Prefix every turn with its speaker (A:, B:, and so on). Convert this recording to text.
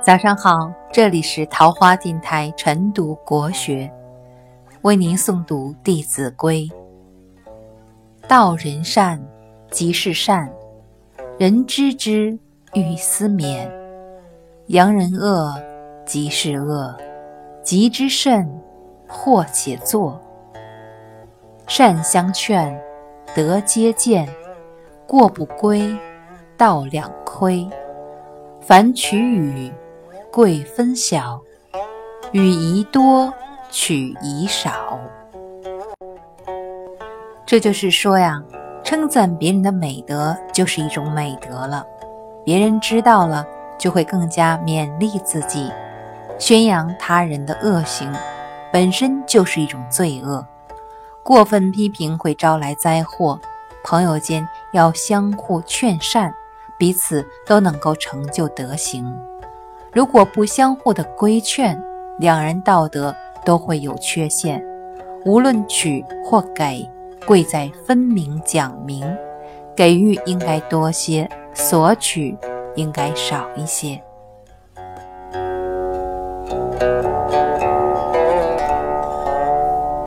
A: 早上好，这里是桃花电台晨读国学，为您诵读《弟子规》：道人善，即是善；人知之，欲思勉。扬人恶，即是恶；急之甚，祸且作。善相劝，德皆见；过不归，道两亏。凡取与。贵分晓，与宜多，取宜少。这就是说呀，称赞别人的美德就是一种美德了。别人知道了，就会更加勉励自己。宣扬他人的恶行，本身就是一种罪恶。过分批评会招来灾祸。朋友间要相互劝善，彼此都能够成就德行。如果不相互的规劝，两人道德都会有缺陷。无论取或给，贵在分明讲明。给予应该多些，索取应该少一些。